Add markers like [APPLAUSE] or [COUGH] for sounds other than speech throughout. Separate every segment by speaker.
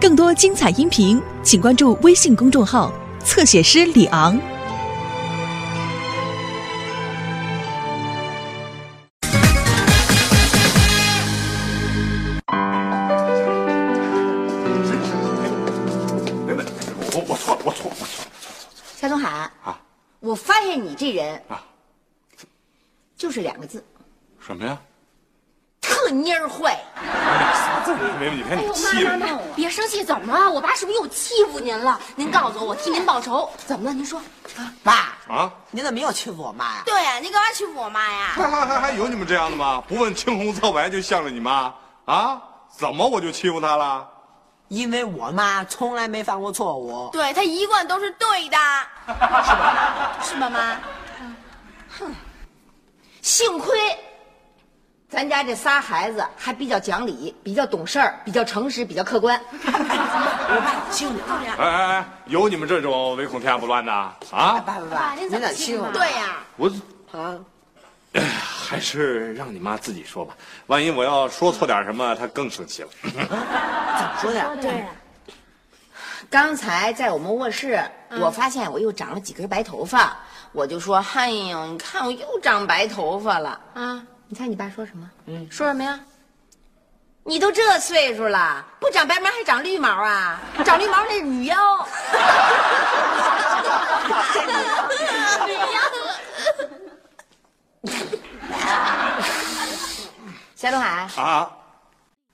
Speaker 1: 更多精彩音频，请关注微信公众号“侧写师李昂”。
Speaker 2: 没没，我我错了，我错了，我错了。
Speaker 3: 夏东海
Speaker 2: 啊，
Speaker 3: 我发现你这人
Speaker 2: 啊，
Speaker 3: 就是两个字，
Speaker 2: 什么呀？
Speaker 3: 特蔫儿坏。
Speaker 2: 没没，你看你气的。
Speaker 4: 别生气，怎么了？我爸是不是又欺负您了？您告诉我，我替您报仇。怎么了？您说。
Speaker 5: 爸，
Speaker 2: 啊，
Speaker 5: 您怎么又欺负我妈呀？
Speaker 3: 对呀，你干嘛欺负我妈呀？
Speaker 2: 还还还还有你们这样的吗？不问青红皂白就向着你妈啊？怎么我就欺负她了？
Speaker 5: 因为我妈从来没犯过错误。
Speaker 3: 对她一贯都是对的，[LAUGHS] 是吧？是吧，妈？哼，幸亏咱家这仨孩子还比较讲理，比较懂事儿，比较诚实，比较客观。[LAUGHS]
Speaker 5: 我爸欺负你。
Speaker 2: 哎哎哎，有你们这种唯恐天下不乱的啊？
Speaker 5: 爸爸爸，
Speaker 4: 您
Speaker 5: 您咋欺负我？
Speaker 3: 对呀，
Speaker 2: 我
Speaker 5: 啊，
Speaker 2: 还是让你妈自己说吧，万一我要说错点什么，她更生气了。[LAUGHS]
Speaker 5: 怎么说的？
Speaker 4: 对，
Speaker 3: 刚才在我们卧室，我发现我又长了几根白头发，我就说：“哎呦，你看我又长白头发了。”
Speaker 4: 啊，
Speaker 3: 你猜你爸说什么？
Speaker 4: 嗯说什么呀？
Speaker 3: 你都这岁数了，不长白毛还长绿毛啊？长绿毛那是女妖。[LAUGHS] 夏东海，
Speaker 2: 啊，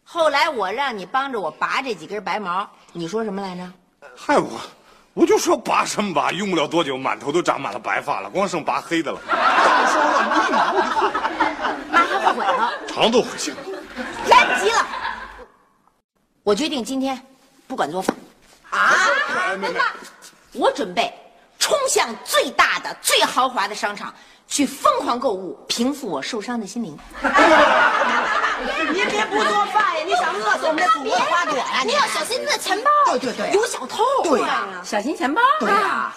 Speaker 3: 后来我让你帮着我拔这几根白毛，你说什么来着？
Speaker 2: 害我，我就说拔什么拔，用不了多久，满头都长满了白发了，光剩拔黑的了，
Speaker 3: 妈还后悔了，
Speaker 2: 常都会想。
Speaker 3: 来不及了。我决定今天不管做饭，
Speaker 2: 啊妹妹，
Speaker 3: 我准备冲向最大的、最豪华的商场，去疯狂购物，平复我受伤的心灵。
Speaker 5: 你别不做饭呀！你想饿死我们的祖国花朵呀！
Speaker 3: 你要小心你的钱包，
Speaker 5: 对对对
Speaker 3: 有小偷。
Speaker 5: 对呀，
Speaker 3: 小心钱包。
Speaker 5: 对呀，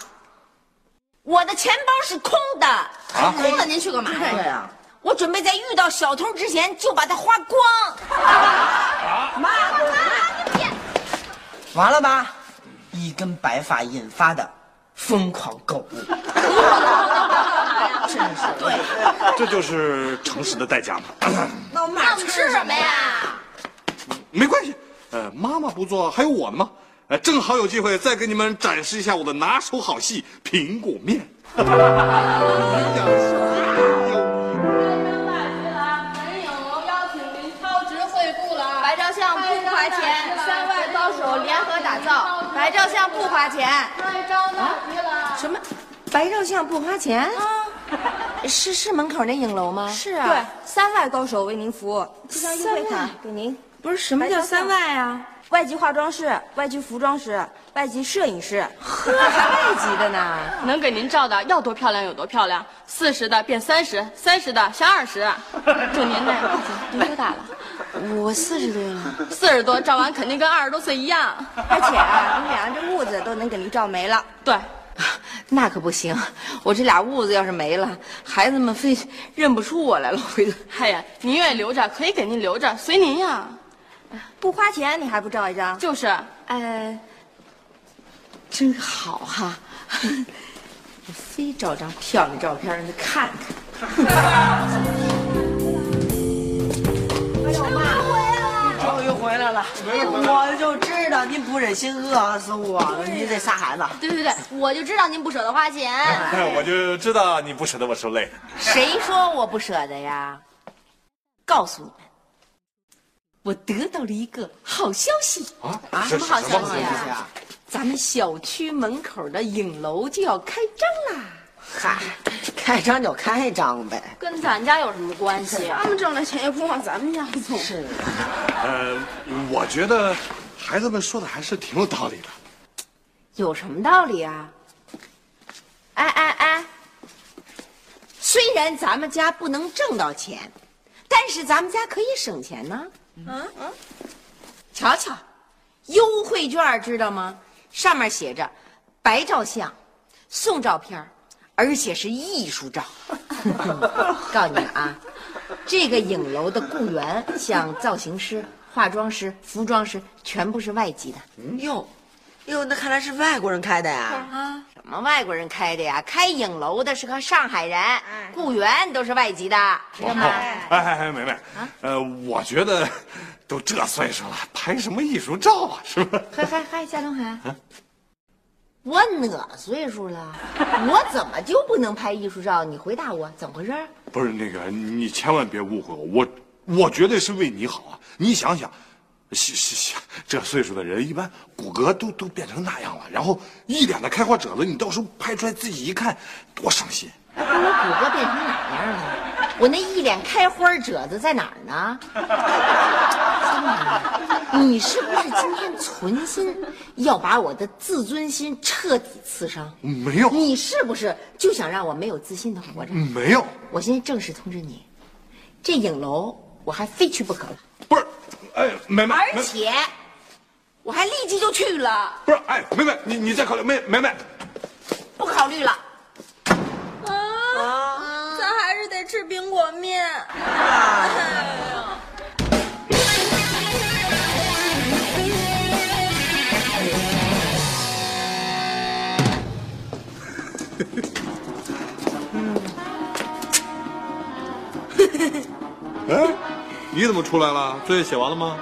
Speaker 3: 我的钱包是空的，
Speaker 2: 啊
Speaker 3: 空的您去干嘛呀？
Speaker 5: 对呀。
Speaker 3: 我准备在遇到小偷之前就把它花光。
Speaker 5: 妈，完了吧？一根白发引发的疯狂购物。[LAUGHS]
Speaker 3: 真是对，
Speaker 2: 这就是诚实的代价嘛。
Speaker 5: 那 [LAUGHS] 我
Speaker 3: 那我们吃什么呀？
Speaker 2: 没关系，呃，妈妈不做，还有我呢吗？呃，正好有机会再给你们展示一下我的拿手好戏——苹果面。
Speaker 6: 本影楼邀请林超值惠顾了。白照相不花钱，三位高手联合打造。白照相不花钱。太着急了。
Speaker 3: 什么？白照相不花钱？是是门口那影楼吗？
Speaker 4: 是啊，对，三外高手为您服务，这张优惠卡给您。
Speaker 3: 不是什么叫三外啊？
Speaker 4: 外籍化妆师、外籍服装师、外籍摄影师，
Speaker 3: 呵，还外籍的呢？[LAUGHS]
Speaker 6: 能给您照的要多漂亮有多漂亮，四十的变三十，三十的像二十。就您呢，您多大了？
Speaker 3: 我四十多了。
Speaker 6: 四十多照完肯定跟二十多岁一样。
Speaker 4: 而且啊，你俩这痦子都能给您照没了。
Speaker 6: 对，
Speaker 3: 那可不行，我这俩痦子要是没了，孩子们非认不出我来了。回头，
Speaker 6: 哎呀，您愿意留着可以给您留着，随您呀。
Speaker 4: 不花钱你还不照一张？
Speaker 6: 就是，
Speaker 3: 哎，真好哈，[LAUGHS] 我非照张漂亮照片让他看看。[LAUGHS]
Speaker 5: 终于回来了，我就知道您不忍心饿死我了，您这仨孩子。
Speaker 4: 对对对，我就知道您不舍得花钱。[LAUGHS]
Speaker 2: 我就知道你不舍得我受累。
Speaker 3: 谁说我不舍得呀？告诉你们，我得到了一个好消息，
Speaker 2: 啊
Speaker 5: 啊
Speaker 2: 什
Speaker 3: 么好消息啊？咱们小区门口的影楼就要开张啦！
Speaker 5: 嗨，开张就开张呗。
Speaker 6: 跟咱家有什么关系？
Speaker 4: 他们挣的钱也不往咱们家送。
Speaker 5: 是
Speaker 2: 呃，我觉得孩子们说的还是挺有道理的。
Speaker 3: 有什么道理啊？哎哎哎！虽然咱们家不能挣到钱，但是咱们家可以省钱呢。嗯嗯，瞧瞧，优惠券知道吗？上面写着白照相，送照片而且是艺术照。[LAUGHS] 告诉你啊，这个影楼的雇员像造型师、化妆师、服装师全部是外籍的。
Speaker 5: 哟，哟，那看来是外国人开的呀。
Speaker 3: 啊，什么外国人开的呀？开影楼的是个上海人，雇员都是外籍的，知道吗？
Speaker 2: 哎哎哎，梅梅，呃，我觉得都这岁数了，拍什么艺术照啊，是吧？
Speaker 3: 嗨嗨嗨，夏东海，我哪岁数了？[LAUGHS] 我怎么就不能拍艺术照？你回答我，怎么回事？
Speaker 2: 不是那个，你千万别误会我，我我绝对是为你好啊！你想想，这岁数的人一般骨骼都都变成那样了，然后一脸的开花褶子，你到时候拍出来自己一看，多伤心。
Speaker 3: 我骨骼变成哪样了？我那一脸开花褶子在哪儿呢？[LAUGHS] 你是不是今天存心要把我的自尊心彻底刺伤？
Speaker 2: 没有，
Speaker 3: 你是不是就想让我没有自信的活着？
Speaker 2: 没有，
Speaker 3: 我现在正式通知你，这影楼我还非去不可了。
Speaker 2: 哎，梅梅，
Speaker 3: 而且我还立即就去了。
Speaker 2: 不是，哎，妹妹，你你再考虑，梅梅梅，
Speaker 3: 不考虑了。
Speaker 6: 啊，咱还是得吃苹果面。
Speaker 2: 哎，[LAUGHS] 你怎么出来了？作业写完了吗？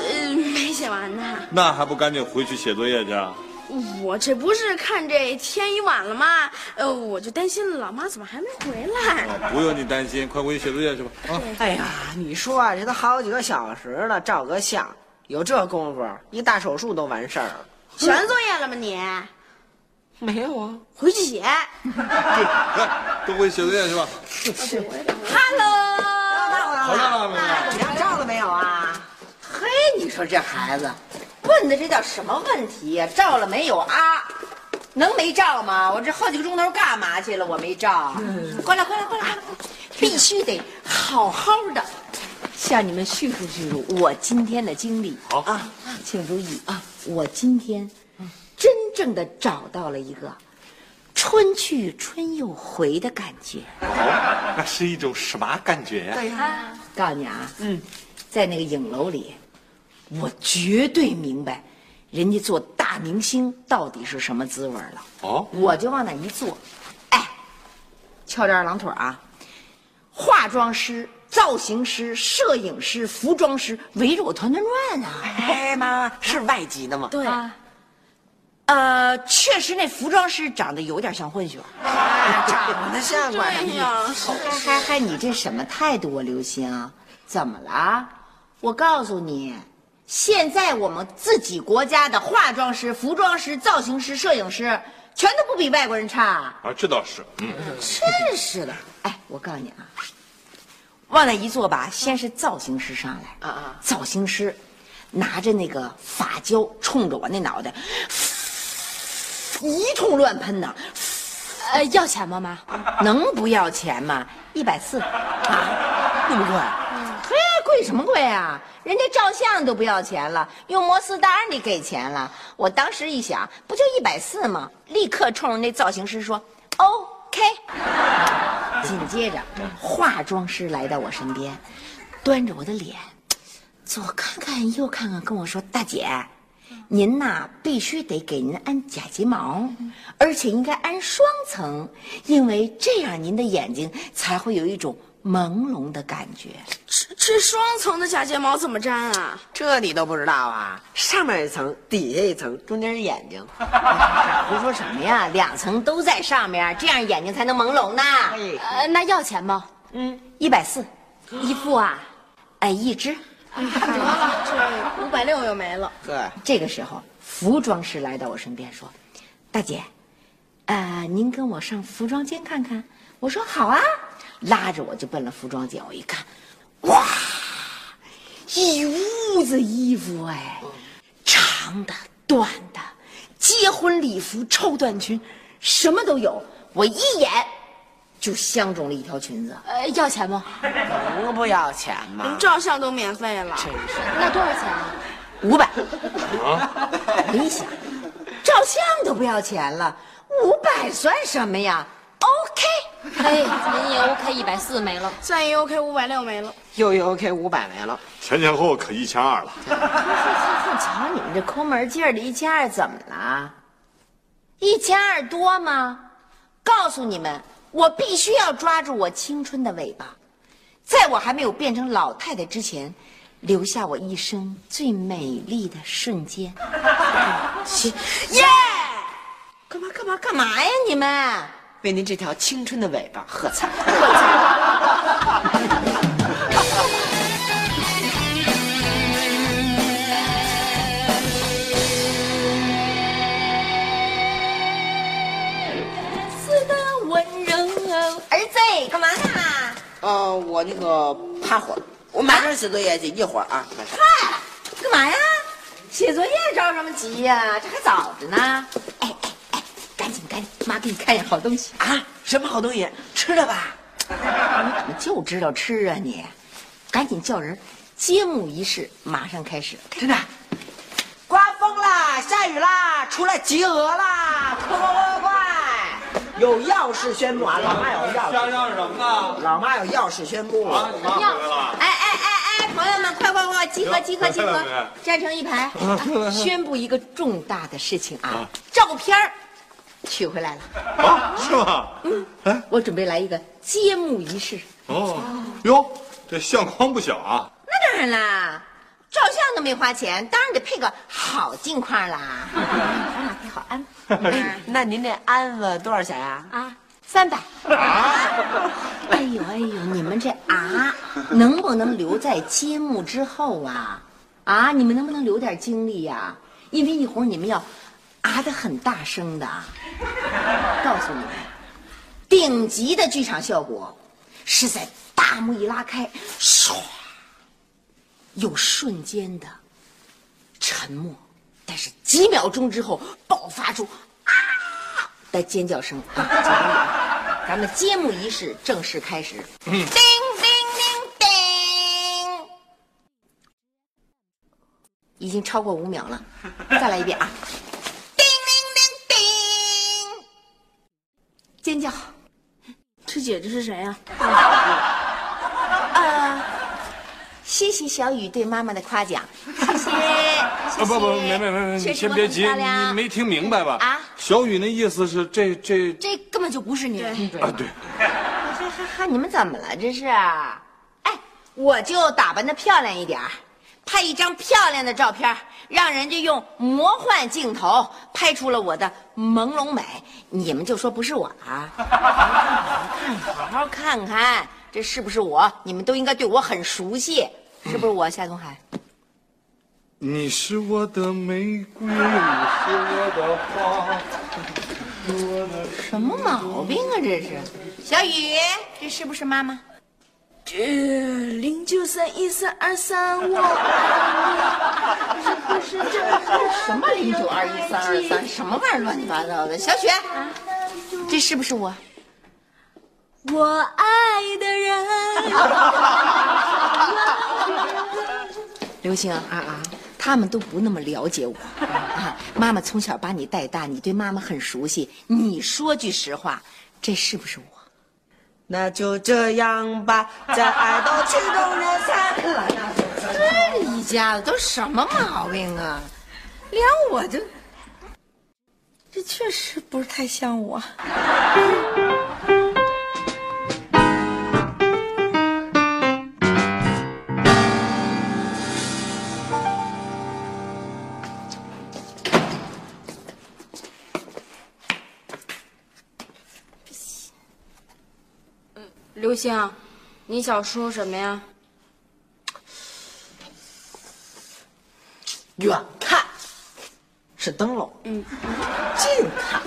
Speaker 6: 呃，没写完呢。
Speaker 2: 那还不赶紧回去写作业去？啊
Speaker 6: 我这不是看这天已晚了吗？呃，我就担心老妈怎么还没回来。
Speaker 2: 不用你担心，快回去写作业去吧。啊，
Speaker 5: 哎呀，你说啊，这都好几个小时了，照个相，有这功夫，一大手术都完事儿了。
Speaker 6: 写完作业了吗你？
Speaker 5: 没有啊，
Speaker 6: 回去写。[LAUGHS]
Speaker 2: 来，都回去写作业去吧。
Speaker 3: Hello，
Speaker 2: 回来了，梅梅。
Speaker 5: 量照了没有啊？
Speaker 3: 嘿，你说这孩子问的这叫什么问题呀、照了没有啊？能没照吗？我这好几个钟头干嘛去了？我没照。过来，过来，过来，过来必须得好好的向你们叙述叙述我今天的经历。
Speaker 2: 好
Speaker 3: 啊，请注意啊，我今天真正的找到了一个春去春又回的感觉。
Speaker 2: 哦，那是一种什么感觉呀？
Speaker 5: 对呀，
Speaker 3: 告诉你啊，嗯，在那个影楼里，我绝对明白，人家做大明星到底是什么滋味了。
Speaker 2: 哦，
Speaker 3: 我就往那一坐，哎，翘着二郎腿啊，化妆师、造型师、摄影师、服装师围着我团团转啊。
Speaker 5: 哎妈，是外籍的吗？
Speaker 6: 对，
Speaker 3: 呃，确实那服装师长得有点像混血儿。
Speaker 5: 长得像怪
Speaker 6: 哎呀，
Speaker 3: 嗨嗨，你这什么态度啊，刘星？怎么了？我告诉你，现在我们自己国家的化妆师、服装师、造型师、摄影师，全都不比外国人差。
Speaker 2: 啊，这倒是，嗯，
Speaker 3: 真是的。哎，我告诉你啊，往那一坐吧，先是造型师上来，
Speaker 5: 啊啊
Speaker 3: 造型师拿着那个发胶冲着我那脑袋，一通乱喷呐。
Speaker 4: 呃，要钱吗，妈？
Speaker 3: 能不要钱吗？一百四啊，那么贵？嘿，贵什么贵啊？人家照相都不要钱了，用摩斯单你给钱了。我当时一想，不就一百四吗？立刻冲着那造型师说：“OK。”紧接着，化妆师来到我身边，端着我的脸，左看看右看看，跟我说：“大姐。”您呐，必须得给您安假睫毛，而且应该安双层，因为这样您的眼睛才会有一种朦胧的感觉。
Speaker 6: 这这双层的假睫毛怎么粘啊？
Speaker 5: 这你都不知道啊？上面一层，底下一层，中间是眼睛。[LAUGHS]
Speaker 3: 胡说什么呀？两层都在上面，这样眼睛才能朦胧呢。
Speaker 4: 呃，那要钱吗？
Speaker 3: 嗯，一百四，
Speaker 4: 一副啊？
Speaker 3: 哎，一只。
Speaker 6: 得了，[LAUGHS] 这五百六又没了。
Speaker 5: 对，
Speaker 3: 这个时候，服装师来到我身边说：“大姐，呃，您跟我上服装间看看。”我说：“好啊。”拉着我就奔了服装间。我一看，哇，一屋子衣服哎，长的、短的，结婚礼服、绸缎裙，什么都有。我一眼就相中了一条裙子。
Speaker 4: 呃，要钱吗？
Speaker 5: 能不要钱吗？
Speaker 6: 照相都免费了。
Speaker 5: 真是。
Speaker 4: 那多少钱啊？
Speaker 3: 五百。我一想，照相都不要钱了，五百算什么呀？OK，
Speaker 4: 哎，您也 OK 一百四没了，
Speaker 6: 咱也 OK 五百六没了。
Speaker 5: 又一 OK 五百没了。
Speaker 2: 前前后后可一千二了。
Speaker 3: 我瞧你们这抠门劲儿的，一千二怎么了？一千二多吗？告诉你们，我必须要抓住我青春的尾巴，在我还没有变成老太太之前，留下我一生最美丽的瞬间。[LAUGHS] 耶！干嘛干嘛干嘛呀？你们
Speaker 5: 为您这条青春的尾巴喝彩。
Speaker 3: 似 [LAUGHS]
Speaker 5: 呃，我那个趴会儿，我马上写作业去，一会儿啊。
Speaker 3: 嗨，干嘛呀？写作业着什么急呀？这还早着呢。哎哎哎，赶紧赶紧，妈给你看样好东西。
Speaker 5: 啊，什么好东西？吃的吧？
Speaker 3: 你怎么就知道吃啊你？赶紧叫人，揭幕仪式马上开始。
Speaker 5: 真的。刮风啦，下雨啦，出来集合啦！有要事宣布啊，老妈有要事。
Speaker 7: 要什么呢？
Speaker 5: 老妈有要事宣布。
Speaker 7: 啊，你妈回来了。
Speaker 3: 哎哎哎哎，朋友们，快快快，集合集合集合，站成一排，[LAUGHS] 宣布一个重大的事情啊！照片儿取回来了，
Speaker 2: 啊，是吗？嗯哎，
Speaker 3: 我准备来一个揭幕仪式。
Speaker 2: 哦，哟，这相框不小啊。
Speaker 3: 那当然啦，照相都没花钱，当然得配个好镜框啦。好安
Speaker 5: 那您这安子多少钱啊？
Speaker 3: 啊，三百。啊哎呦哎呦，你们这啊，能不能留在揭幕之后啊？啊，你们能不能留点精力呀、因为一会儿你们要啊的很大声的。告诉你们，顶级的剧场效果是在大幕一拉开，唰，有瞬间的沉默，但是几秒钟之后爆发出啊的尖叫声。[LAUGHS] 咱们揭幕仪式正式开始。叮叮叮叮，已经超过五秒了，[LAUGHS] 再来一遍啊！叮铃铃叮，尖叫。
Speaker 6: 这姐姐是谁呀、
Speaker 3: 啊，[LAUGHS] 谢谢小雨对妈妈的夸奖，谢谢。
Speaker 2: 啊不不，没没没没，你先别急，你你没听明白吧？
Speaker 3: 啊
Speaker 2: 小雨那意思是这这
Speaker 4: 这根本就不是你。
Speaker 2: 啊对，
Speaker 3: 哈哈哈！你们怎么了？这是？哎，我就打扮的漂亮一点儿拍一张漂亮的照片，让人家用魔幻镜头拍出了我的朦胧美，你们就说不是我啊？看，[LAUGHS] 好好看看，这是不是我？你们都应该对我很熟悉，是不是我？夏东海，
Speaker 2: 你是我的玫瑰，你是我的花，我的
Speaker 3: 什么毛病啊？这是，小雨，这是不是妈妈？
Speaker 6: 这零九三一三二三，我不是这
Speaker 3: 什么零九二一三二三，什么玩意儿乱七八糟的？小雪，这是不是我？
Speaker 6: 我爱的人。[LAUGHS]
Speaker 3: 刘星啊啊，他们都不那么了解我啊。妈妈从小把你带大，你对妈妈很熟悉。你说句实话，这是不是我？
Speaker 5: 那就这样吧，在爱到曲终人散了。
Speaker 3: 这一家子都什么毛病啊？连我都，
Speaker 6: 这确实不是太像我。
Speaker 4: 星，你想说什么呀？
Speaker 5: 远看是灯笼，嗯，近看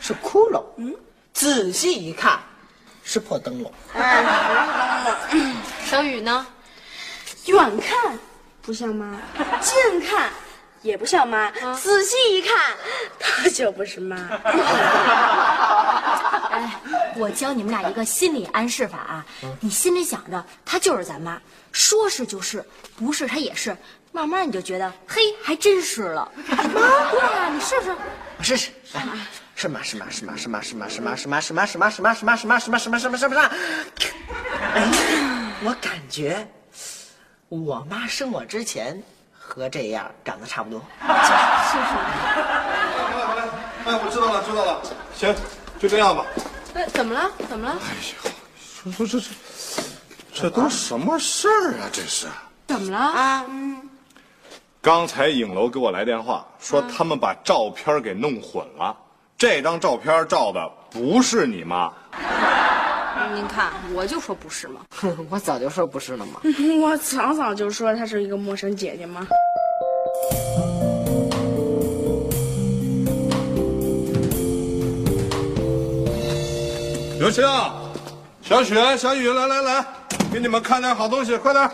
Speaker 5: 是窟窿，嗯，仔细一看是破灯笼。
Speaker 4: 小雨呢？
Speaker 6: 远看不像妈，近看也不像妈，仔细一看，她就不是妈。
Speaker 4: 我教你们俩一个心理暗示法啊！你心里想着她就是咱妈，说是就是，不是她也是，慢慢你就觉得嘿，还真是了。妈，对呀、你试试。
Speaker 5: 我试试，来，什么什么什么什么什么什么什么什么什么什么什么什么什么什么什么什么什么？哎，我感觉我妈生我之前和这样长得差不多。
Speaker 2: 好嘞好嘞，哎，我知道了知道了，行，就这样吧。
Speaker 6: 哎，怎么了？怎么了？
Speaker 2: 哎呦，说说这这这都什么事儿啊？这是。
Speaker 6: 怎么了？
Speaker 5: 啊，
Speaker 2: 刚才影楼给我来电话，说他们把照片给弄混了。这张照片照的不是你妈，
Speaker 6: 您看，我就说不是嘛。
Speaker 5: 哼，[LAUGHS] 我早就说不是了嘛。[LAUGHS]
Speaker 6: 我早早就说她是一个陌生姐姐嘛。
Speaker 2: 刘星、小雪、小雨，来来来，给你们看点好东西，快点！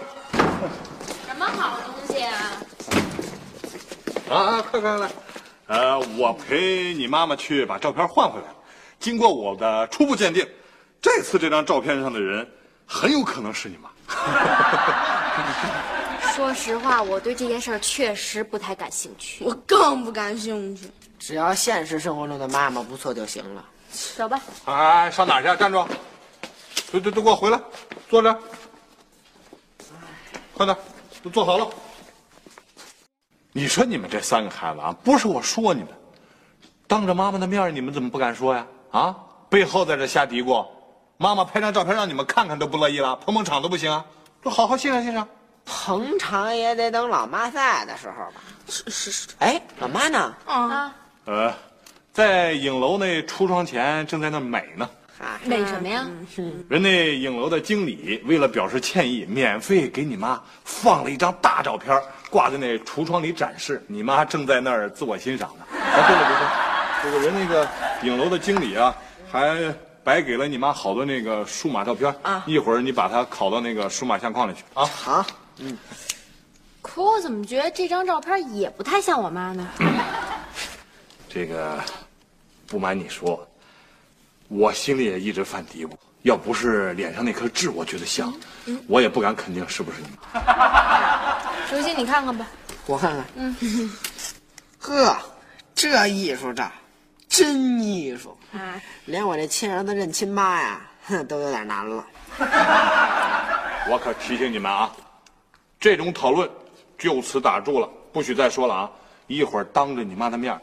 Speaker 6: 什么好东西啊？
Speaker 2: 啊啊，快快来！呃，我陪你妈妈去把照片换回来。经过我的初步鉴定，这次这张照片上的人很有可能是你妈。[LAUGHS]
Speaker 4: 说实话，我对这件事儿确实不太感兴趣。
Speaker 6: 我更不感兴趣。
Speaker 5: 只要现实生活中的妈妈不错就行了。
Speaker 4: 走吧。
Speaker 2: 哎，上哪儿去？站住！都都都给我回来，坐着。快点，都坐好了。你说你们这三个孩子啊，不是我说你们，当着妈妈的面你们怎么不敢说呀？啊，背后在这瞎嘀咕，妈妈拍张照片让你们看看都不乐意了，捧捧场都不行啊？都好好欣赏欣赏。
Speaker 5: 捧场也得等老妈在的时候吧。
Speaker 6: 是是是。
Speaker 5: 哎，老妈呢？
Speaker 6: 啊，
Speaker 2: 呃，在影楼那橱窗前正在那美呢。
Speaker 5: 啊，
Speaker 4: 美什么呀？
Speaker 2: 人那影楼的经理为了表示歉意，免费给你妈放了一张大照片，挂在那橱窗里展示。你妈正在那儿自我欣赏呢。[LAUGHS] 啊，对了对了，这个人那个影楼的经理啊，还白给了你妈好多那个数码照片
Speaker 5: 啊
Speaker 2: 一会儿你把它拷到那个数码相框里去啊。
Speaker 5: 好，嗯
Speaker 4: 可我怎么觉得这张照片也不太像我妈呢？
Speaker 2: 这个不瞒你说，我心里也一直犯嘀咕，要不是脸上那颗痣，我觉得像，我也不敢肯定是不是你妈。[LAUGHS]
Speaker 6: 刘星，你看看吧。
Speaker 5: 我看看。嗯。[LAUGHS] 呵，这艺术照，真艺术。
Speaker 6: 啊，
Speaker 5: 连我这亲儿子认亲妈呀，哼，都有点难了。[LAUGHS]
Speaker 2: 我可提醒你们啊，这种讨论就此打住了，不许再说了啊！一会儿当着你妈的面，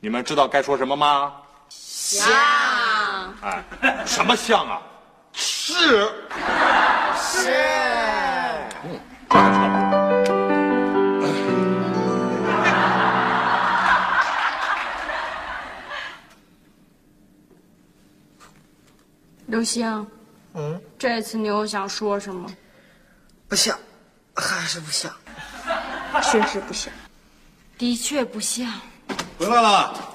Speaker 2: 你们知道该说什么吗？
Speaker 6: 像。
Speaker 2: 哎，什么像啊？是
Speaker 5: 是。
Speaker 2: 嗯，这还差不多。
Speaker 6: 刘星，
Speaker 5: 嗯，
Speaker 6: 这次你又想说什么？
Speaker 5: 不像，还是不像。
Speaker 6: 确实不像。
Speaker 4: 的确不像，
Speaker 2: 回来了。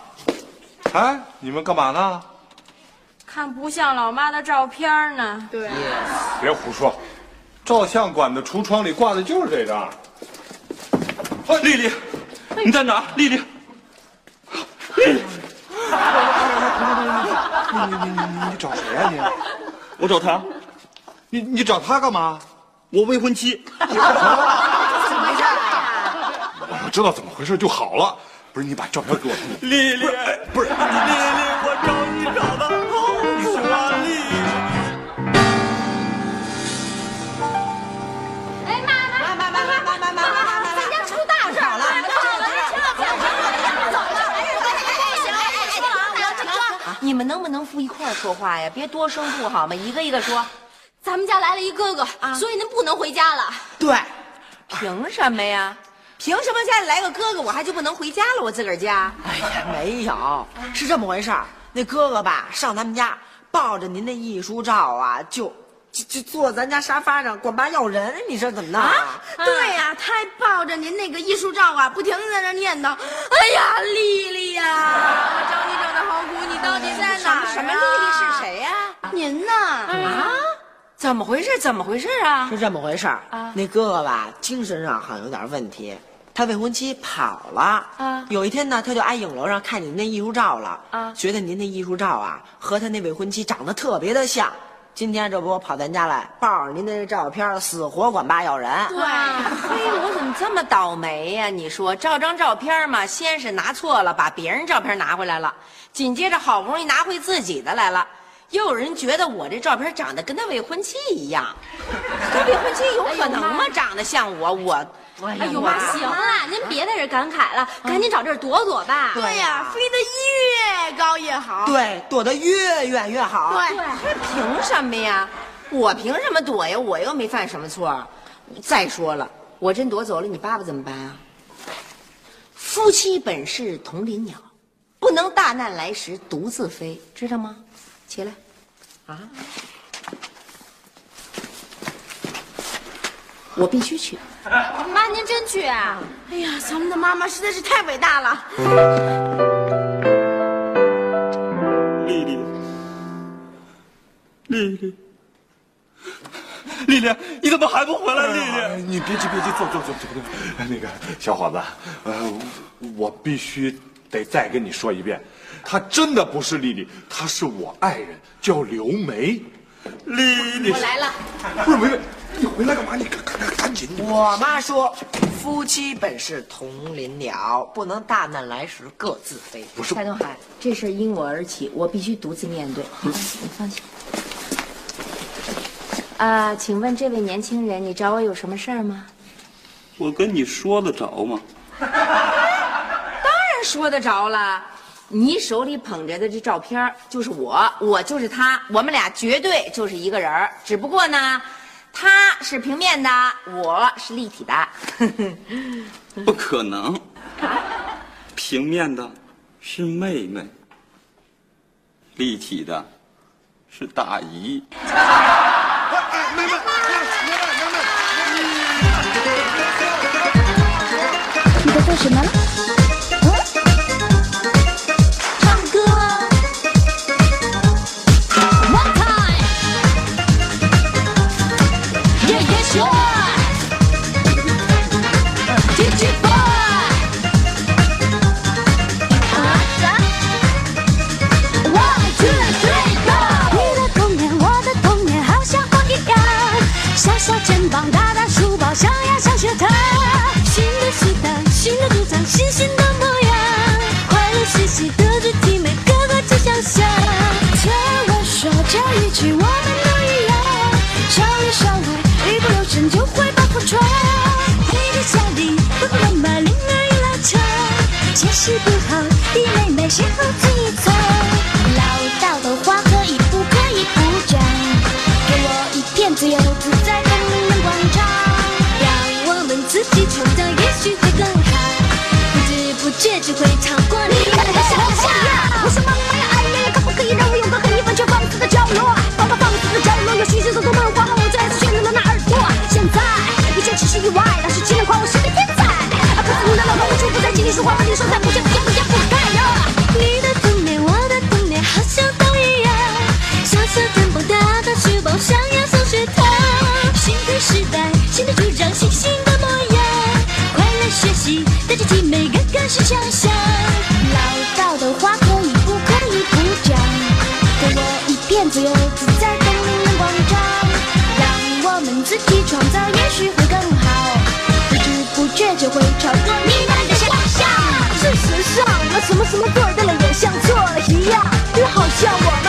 Speaker 2: 哎，你们干嘛呢？
Speaker 6: 看不像老妈的照片呢。对。
Speaker 2: 别胡说，照相馆的橱窗里挂的就是这张。哎丽丽，你在哪儿？丽丽，丽丽，你你你你你找谁呀、你？
Speaker 7: 我找他，
Speaker 2: 你你找他干嘛？
Speaker 7: 我未婚妻。
Speaker 2: 怎么回事我知道怎么回事就好了。不是你把照片给我。
Speaker 7: 丽丽，
Speaker 2: 不是
Speaker 7: 丽丽，我找你找的好久啊，丽丽。
Speaker 4: 哎，妈妈，妈妈，妈妈，妈妈，妈妈，咱家出大事了！好了，千万不要吵了，要走了。哎行，哎，说了啊，我要这个。
Speaker 3: 你们能不能不一块儿说话呀？别多声部好吗？一个一个说。
Speaker 4: 咱们家来了一哥哥，所以您不能回家了。
Speaker 5: 对，
Speaker 3: 凭什么呀？凭什么家里来个哥哥，我还就不能回家了？我自个儿家？
Speaker 5: 哎呀，没有，是这么回事儿。那哥哥吧，上咱们家抱着您的艺术照啊，就就就坐咱家沙发上管爸要人，你说怎么弄啊？
Speaker 6: 对呀、他还抱着您那个艺术照啊，不停的在那念叨：“哎呀，丽丽呀，我找你找的好苦，你到底在哪儿、啊？
Speaker 3: 什么丽丽是？谁呀、
Speaker 6: 您呢？
Speaker 3: 啊？怎么回事？怎么回事啊？
Speaker 5: 是这么回事儿。那哥哥吧，精神上好像有点问题。他未婚妻跑了。
Speaker 3: 啊。
Speaker 5: 有一天呢，他就挨影楼上看见您那艺术照了。
Speaker 3: 啊。
Speaker 5: 觉得您那艺术照啊和他那未婚妻长得特别的像，今天这不我跑咱家来，抱着您的照片，死活管爸要人。
Speaker 3: 对，[LAUGHS] 嘿，我怎么这么倒霉呀、你说照张照片嘛，先是拿错了，把别人照片拿回来了，紧接着好不容易拿回自己的来了，又有人觉得我这照片长得跟他未婚妻一样，[LAUGHS] 他未婚妻有可能吗？长得像我，我，
Speaker 8: 哎呦妈，行了，您别在这感慨了，赶紧找地儿躲躲吧。
Speaker 3: 对呀、飞得越高越好。
Speaker 5: 对，躲得越远越好。
Speaker 3: 对，凭什么呀？我凭什么躲呀？我又没犯什么错。再说了，我真躲走了，你爸爸怎么办啊？夫妻本是同林鸟，不能大难来时独自飞，知道吗？起来，啊！我必须去。[LAUGHS]
Speaker 8: 妈，您真去啊？
Speaker 3: 哎呀，咱们的妈妈实在是太伟大了。
Speaker 9: 丽丽，丽丽，丽丽，你怎么还不回来？丽
Speaker 2: 哎
Speaker 9: 丽，
Speaker 2: 你别急，别急，走走走走走。那个小伙子，呃，我必须得再跟你说一遍，她真的不是丽丽，她是我爱人，叫刘梅。
Speaker 9: 丽丽
Speaker 3: 我，来了。
Speaker 2: 不是梅梅，你回来干嘛？你赶赶赶紧！
Speaker 5: 我妈说，夫妻本是同林鸟，不能大难来时各自飞。
Speaker 2: 不是
Speaker 3: 蔡东海，这事儿因我而起，我必须独自面对。你放心。啊，请问这位年轻人，你找我有什么事儿吗？
Speaker 9: 我跟你说得着吗？[LAUGHS]
Speaker 3: 当然说得着了。你手里捧着的这照片就是我，我就是他，我们俩绝对就是一个人儿。只不过呢，他是平面的，我是立体的。[LAUGHS]
Speaker 9: 不可能，平面的是妹妹，立体的是大姨。
Speaker 8: 你在做什么？唱
Speaker 4: 解释不好，弟妹妹先后自一层。唠叨的话可以不可以不讲？给我一片自由自在的人广场，让我们自己创造，也许会更好。不知不觉就会超过你们的想象。我说妈妈呀，哎呀呀，可不可以让我有个可以完全放肆的角落？爸爸放肆的角落有许许多多漫画，让我再次绚烂的那耳朵。现在一切只是意外，老师竟然夸我是个天才。啊，可是你的老公无处不在，请你说话，问你说在，是想象。唠叨的话可以不可以不讲？给我一片自由自在的人广场，让我们自己创造，也许会更好。不知不觉就会超过你们的想象。事实上，那什么什么对的了，也像错了一样，就好像我们